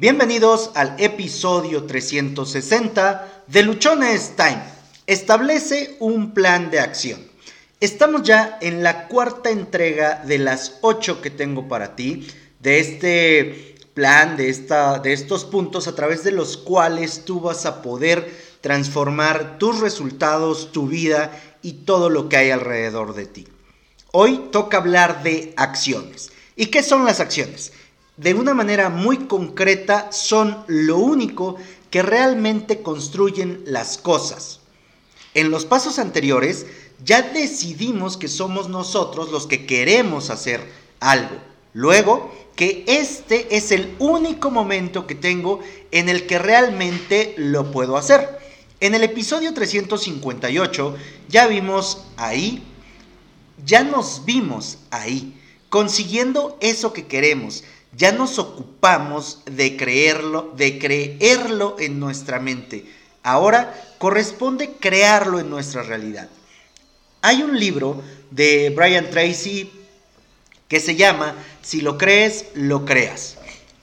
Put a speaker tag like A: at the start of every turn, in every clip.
A: Bienvenidos al episodio 360 de Luchones Time. Establece un plan de acción. Estamos ya en la cuarta entrega de las ocho que tengo para ti, de este plan, de, esta, de estos puntos a través de los cuales tú vas a poder transformar tus resultados, tu vida y todo lo que hay alrededor de ti. Hoy toca hablar de acciones. ¿Y qué son las acciones? De una manera muy concreta son lo único que realmente construyen las cosas. En los pasos anteriores ya decidimos que somos nosotros los que queremos hacer algo. Luego, que este es el único momento que tengo en el que realmente lo puedo hacer. En el episodio 358 ya vimos ahí, ya nos vimos ahí, consiguiendo eso que queremos, ya nos ocupamos de creerlo, de creerlo en nuestra mente. Ahora corresponde crearlo en nuestra realidad. Hay un libro de Brian Tracy que se llama Si lo crees, lo creas.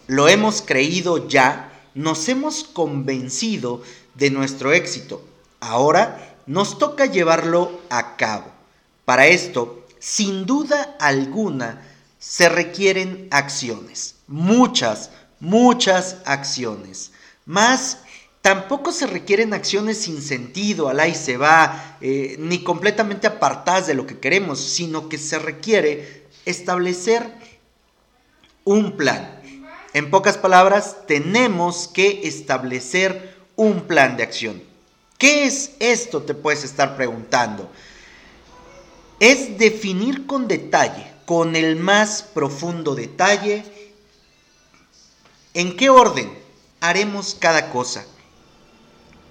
A: Lo hemos creído ya, nos hemos convencido de nuestro éxito. Ahora nos toca llevarlo a cabo. Para esto, sin duda alguna, se requieren acciones, muchas, muchas acciones. Más, tampoco se requieren acciones sin sentido, al ahí se va, eh, ni completamente apartadas de lo que queremos, sino que se requiere establecer un plan. En pocas palabras, tenemos que establecer un plan de acción. ¿Qué es esto? Te puedes estar preguntando. Es definir con detalle con el más profundo detalle en qué orden haremos cada cosa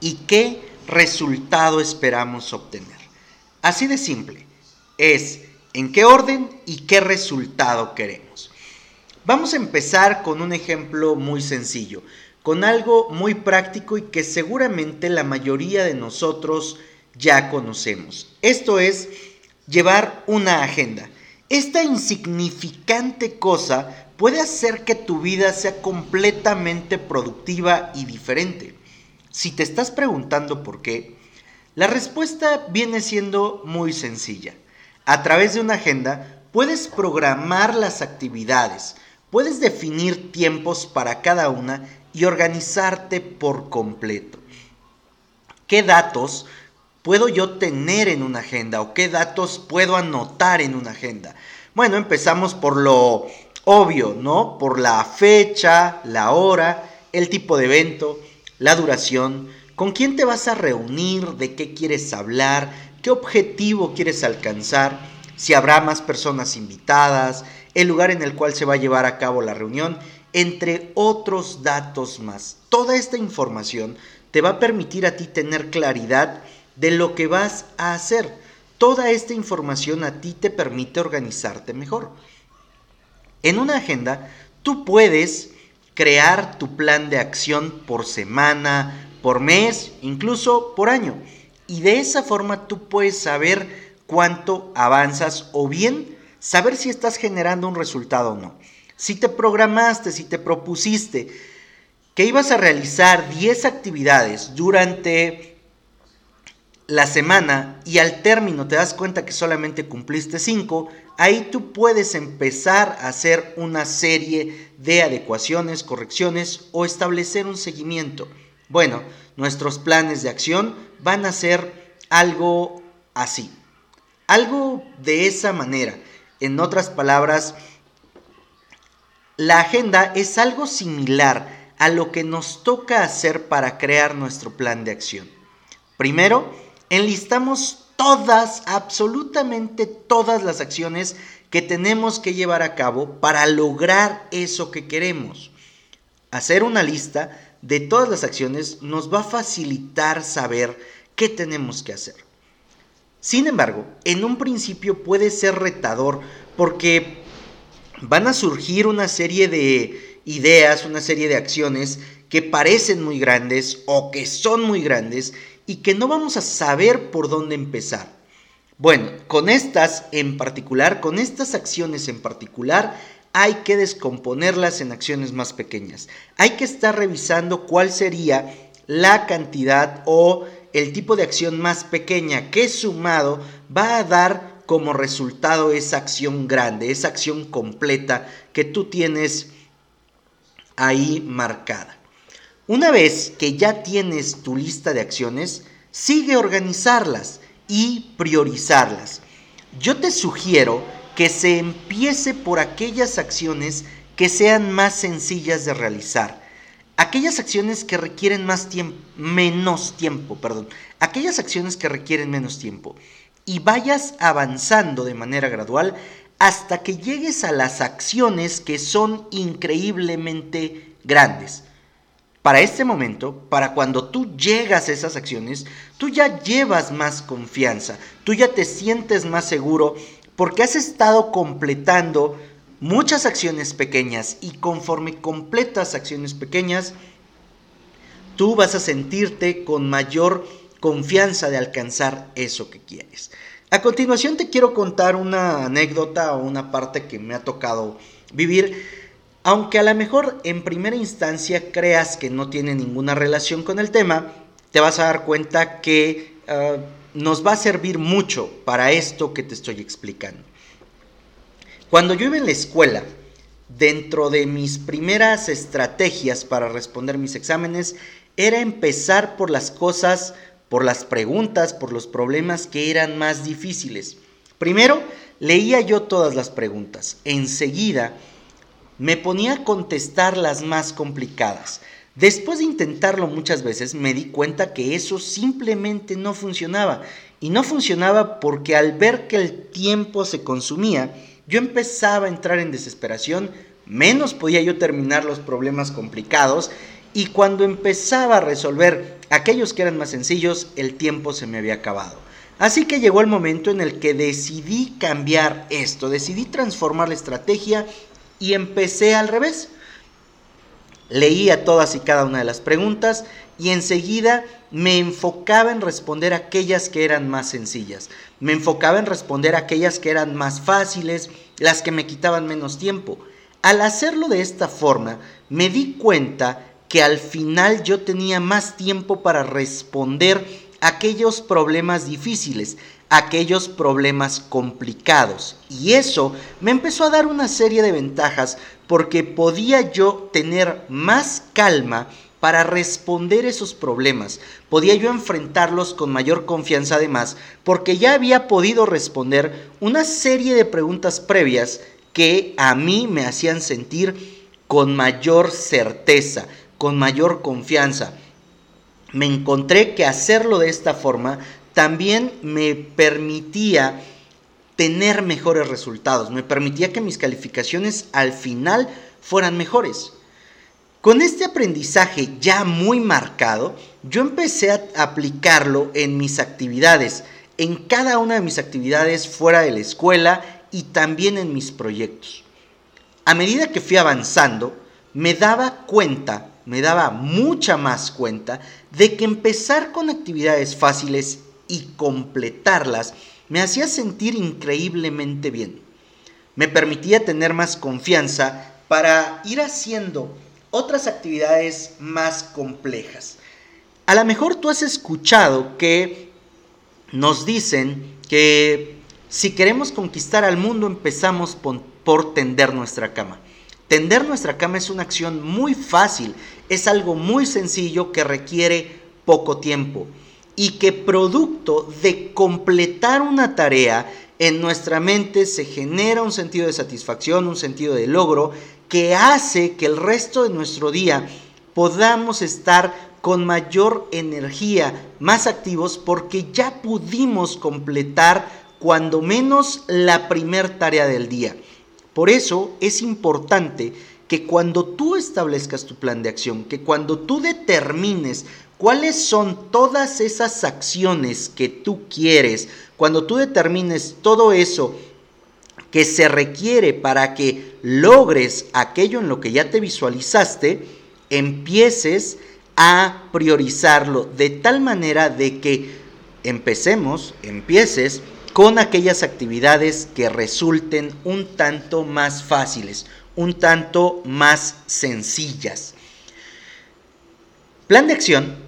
A: y qué resultado esperamos obtener. Así de simple, es en qué orden y qué resultado queremos. Vamos a empezar con un ejemplo muy sencillo, con algo muy práctico y que seguramente la mayoría de nosotros ya conocemos. Esto es llevar una agenda. Esta insignificante cosa puede hacer que tu vida sea completamente productiva y diferente. Si te estás preguntando por qué, la respuesta viene siendo muy sencilla. A través de una agenda puedes programar las actividades, puedes definir tiempos para cada una y organizarte por completo. ¿Qué datos puedo yo tener en una agenda o qué datos puedo anotar en una agenda? Bueno, empezamos por lo obvio, ¿no? Por la fecha, la hora, el tipo de evento, la duración, con quién te vas a reunir, de qué quieres hablar, qué objetivo quieres alcanzar, si habrá más personas invitadas, el lugar en el cual se va a llevar a cabo la reunión, entre otros datos más. Toda esta información te va a permitir a ti tener claridad de lo que vas a hacer. Toda esta información a ti te permite organizarte mejor. En una agenda, tú puedes crear tu plan de acción por semana, por mes, incluso por año. Y de esa forma tú puedes saber cuánto avanzas o bien saber si estás generando un resultado o no. Si te programaste, si te propusiste que ibas a realizar 10 actividades durante la semana y al término te das cuenta que solamente cumpliste 5, ahí tú puedes empezar a hacer una serie de adecuaciones, correcciones o establecer un seguimiento. Bueno, nuestros planes de acción van a ser algo así, algo de esa manera. En otras palabras, la agenda es algo similar a lo que nos toca hacer para crear nuestro plan de acción. Primero, enlistamos todas, absolutamente todas las acciones que tenemos que llevar a cabo para lograr eso que queremos. Hacer una lista de todas las acciones nos va a facilitar saber qué tenemos que hacer. Sin embargo, en un principio puede ser retador porque van a surgir una serie de ideas, una serie de acciones que parecen muy grandes o que son muy grandes y que no vamos a saber por dónde empezar. Bueno, con estas en particular, con estas acciones en particular, hay que descomponerlas en acciones más pequeñas. Hay que estar revisando cuál sería la cantidad o el tipo de acción más pequeña que sumado va a dar como resultado esa acción grande, esa acción completa que tú tienes ahí marcada. Una vez que ya tienes tu lista de acciones, sigue organizarlas y priorizarlas. Yo te sugiero que se empiece por aquellas acciones que sean más sencillas de realizar. Aquellas acciones que requieren más tiempo, menos tiempo, perdón. Aquellas acciones que requieren menos tiempo. Y vayas avanzando de manera gradual hasta que llegues a las acciones que son increíblemente grandes. Para este momento, para cuando tú llegas a esas acciones, tú ya llevas más confianza, tú ya te sientes más seguro porque has estado completando muchas acciones pequeñas y conforme completas acciones pequeñas, tú vas a sentirte con mayor confianza de alcanzar eso que quieres. A continuación te quiero contar una anécdota o una parte que me ha tocado vivir aunque a lo mejor en primera instancia creas que no tiene ninguna relación con el tema, te vas a dar cuenta que ah, nos va a servir mucho para esto que te estoy explicando. Cuando yo iba en la escuela, dentro de mis primeras estrategias para responder mis exámenes, era empezar por las cosas, por las preguntas, por los problemas que eran más difíciles. Primero, leía yo todas las preguntas. Enseguida, me ponía a contestar las más complicadas. Después de intentarlo muchas veces me di cuenta que eso simplemente no funcionaba. Y no funcionaba porque al ver que el tiempo se consumía, yo empezaba a entrar en desesperación, menos podía yo terminar los problemas complicados y cuando empezaba a resolver aquellos que eran más sencillos, el tiempo se me había acabado. Así que llegó el momento en el que decidí cambiar esto, decidí transformar la estrategia y empecé al revés. Leía todas y cada una de las preguntas y enseguida me enfocaba en responder aquellas que eran más sencillas. Me enfocaba en responder aquellas que eran más fáciles, las que me quitaban menos tiempo. Al hacerlo de esta forma, me di cuenta que al final yo tenía más tiempo para responder aquellos problemas difíciles, aquellos problemas complicados. Y eso me empezó a dar una serie de ventajas porque podía yo tener más calma para responder esos problemas. Podía yo enfrentarlos con mayor confianza además porque ya había podido responder una serie de preguntas previas que a mí me hacían sentir con mayor certeza, con mayor confianza. Me encontré que hacerlo de esta forma también me permitía tener mejores resultados, me permitía que mis calificaciones al final fueran mejores. Con este aprendizaje ya muy marcado, yo empecé a aplicarlo en mis actividades, en cada una de mis actividades fuera de la escuela y también en mis proyectos. A medida que fui avanzando, me daba cuenta, me daba mucha más cuenta de que empezar con actividades fáciles y completarlas me hacía sentir increíblemente bien. Me permitía tener más confianza para ir haciendo otras actividades más complejas. A lo mejor tú has escuchado que nos dicen que si queremos conquistar al mundo empezamos por, tender nuestra cama. Tender nuestra cama es una acción muy fácil, es algo muy sencillo que requiere poco tiempo y que producto de completar una tarea en nuestra mente se genera un sentido de satisfacción, un sentido de logro que hace que el resto de nuestro día podamos estar con mayor energía, más activos porque ya pudimos completar cuando menos la primer tarea del día. Por eso es importante que cuando tú establezcas tu plan de acción, que cuando tú determines cuáles son todas esas acciones que tú quieres, cuando tú determines todo eso que se requiere para que logres aquello en lo que ya te visualizaste, empieces a priorizarlo de tal manera de que empecemos, empieces con aquellas actividades que resulten un tanto más fáciles, un tanto más sencillas. Plan de acción,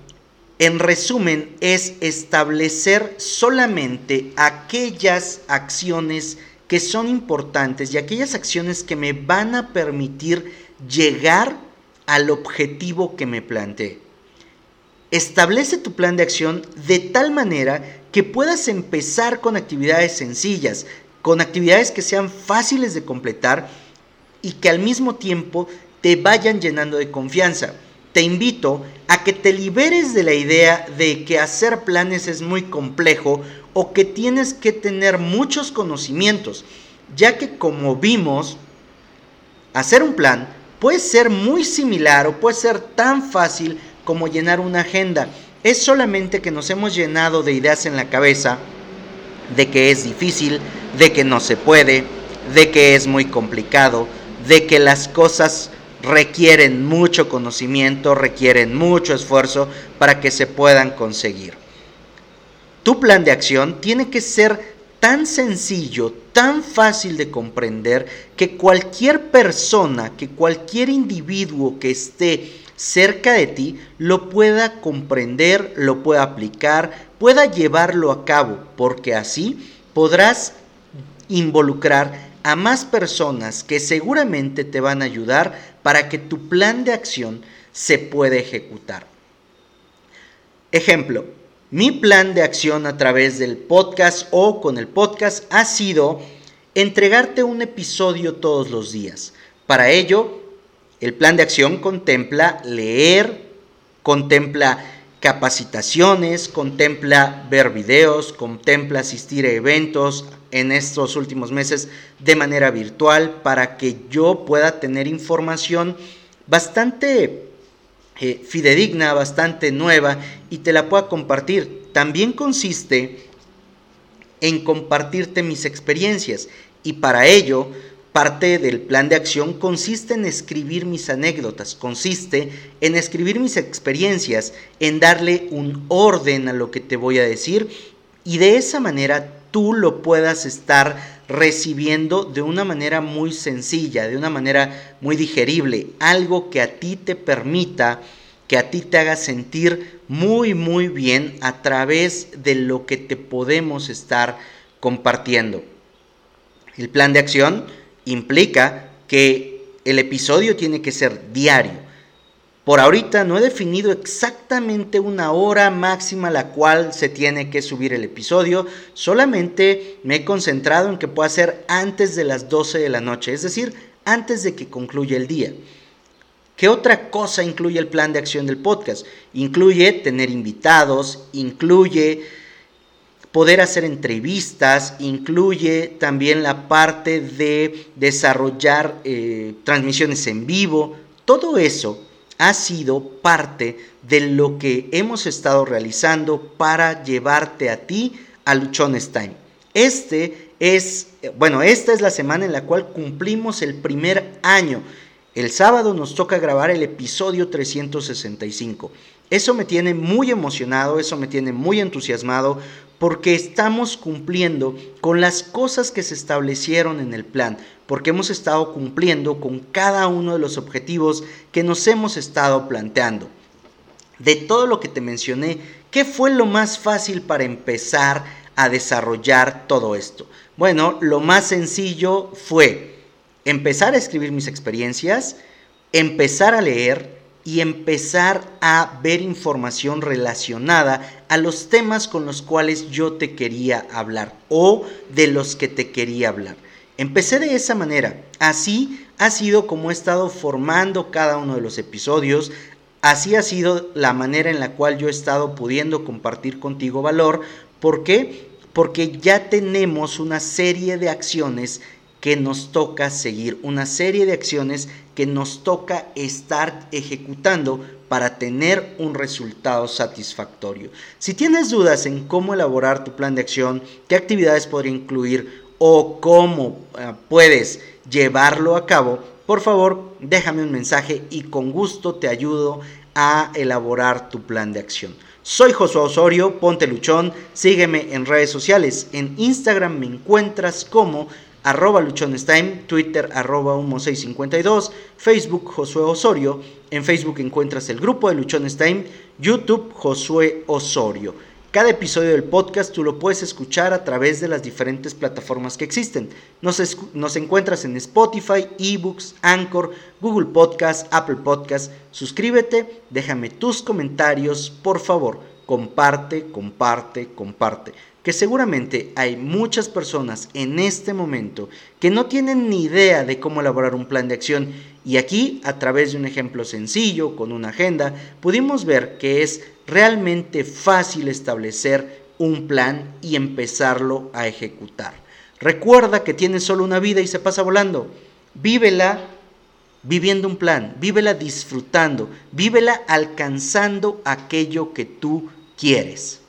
A: en resumen, es establecer solamente aquellas acciones que son importantes y aquellas acciones que me van a permitir llegar al objetivo que me planteé. Establece tu plan de acción de tal manera que puedas empezar con actividades sencillas, con actividades que sean fáciles de completar y que al mismo tiempo te vayan llenando de confianza. Te invito a que te liberes de la idea de que hacer planes es muy complejo o que tienes que tener muchos conocimientos, ya que como vimos, hacer un plan puede ser muy similar o puede ser tan fácil como llenar una agenda. Es solamente que nos hemos llenado de ideas en la cabeza, de que es difícil, de que no se puede, de que es muy complicado, de que las cosas requieren mucho conocimiento, requieren mucho esfuerzo para que se puedan conseguir. Tu plan de acción tiene que ser tan sencillo, tan fácil de comprender, que cualquier persona, que cualquier individuo que esté cerca de ti lo pueda comprender, lo pueda aplicar, pueda llevarlo a cabo, porque así podrás involucrar a más personas que seguramente te van a ayudar para que tu plan de acción se pueda ejecutar. Ejemplo, mi plan de acción a través del podcast o con el podcast ha sido entregarte un episodio todos los días. Para ello, el plan de acción contempla leer, contempla capacitaciones, contempla ver videos, contempla asistir a eventos en estos últimos meses de manera virtual para que yo pueda tener información bastante eh, fidedigna, bastante nueva y te la pueda compartir. También consiste en compartirte mis experiencias y para ello parte del plan de acción consiste en escribir mis anécdotas, consiste en escribir mis experiencias, en darle un orden a lo que te voy a decir y de esa manera tú lo puedas estar recibiendo de una manera muy sencilla, de una manera muy digerible, algo que a ti te permita, que a ti te haga sentir muy, muy bien a través de lo que te podemos estar compartiendo. El plan de acción implica que el episodio tiene que ser diario. Por ahorita no he definido exactamente una hora máxima a la cual se tiene que subir el episodio, solamente me he concentrado en que pueda ser antes de las 12 de la noche, es decir, antes de que concluya el día. ¿Qué otra cosa incluye el plan de acción del podcast? Incluye tener invitados, incluye poder hacer entrevistas, incluye también la parte de desarrollar eh, transmisiones en vivo, todo eso ha sido parte de lo que hemos estado realizando para llevarte a ti a Luchones Time. Este es, bueno, esta es la semana en la cual cumplimos el primer año. El sábado nos toca grabar el episodio 365. Eso me tiene muy emocionado, eso me tiene muy entusiasmado porque estamos cumpliendo con las cosas que se establecieron en el plan, porque hemos estado cumpliendo con cada uno de los objetivos que nos hemos estado planteando. De todo lo que te mencioné, ¿qué fue lo más fácil para empezar a desarrollar todo esto? Bueno, lo más sencillo fue empezar a escribir mis experiencias, empezar a leer, y empezar a ver información relacionada a los temas con los cuales yo te quería hablar o de los que te quería hablar. Empecé de esa manera. Así ha sido como he estado formando cada uno de los episodios. Así ha sido la manera en la cual yo he estado pudiendo compartir contigo valor. ¿Por qué? Porque ya tenemos una serie de acciones que nos toca seguir, una serie de acciones que nos toca estar ejecutando para tener un resultado satisfactorio. Si tienes dudas en cómo elaborar tu plan de acción, qué actividades podría incluir o cómo eh, puedes llevarlo a cabo, por favor déjame un mensaje y con gusto te ayudo a elaborar tu plan de acción. Soy Josué Osorio, ponte luchón, sígueme en redes sociales. En Instagram me encuentras como arroba luchonestime, Twitter arroba humo652, Facebook Josué Osorio, en Facebook encuentras el grupo de Luchones Time, YouTube Josué Osorio. Cada episodio del podcast tú lo puedes escuchar a través de las diferentes plataformas que existen. Nos, nos encuentras en Spotify, eBooks, Anchor, Google Podcast, Apple Podcast. Suscríbete, déjame tus comentarios, por favor. Comparte, comparte, comparte que seguramente hay muchas personas en este momento que no tienen ni idea de cómo elaborar un plan de acción y aquí, a través de un ejemplo sencillo, con una agenda, pudimos ver que es realmente fácil establecer un plan y empezarlo a ejecutar. Recuerda que tienes solo una vida y se pasa volando. Vívela viviendo un plan, vívela disfrutando, vívela alcanzando aquello que tú quieres.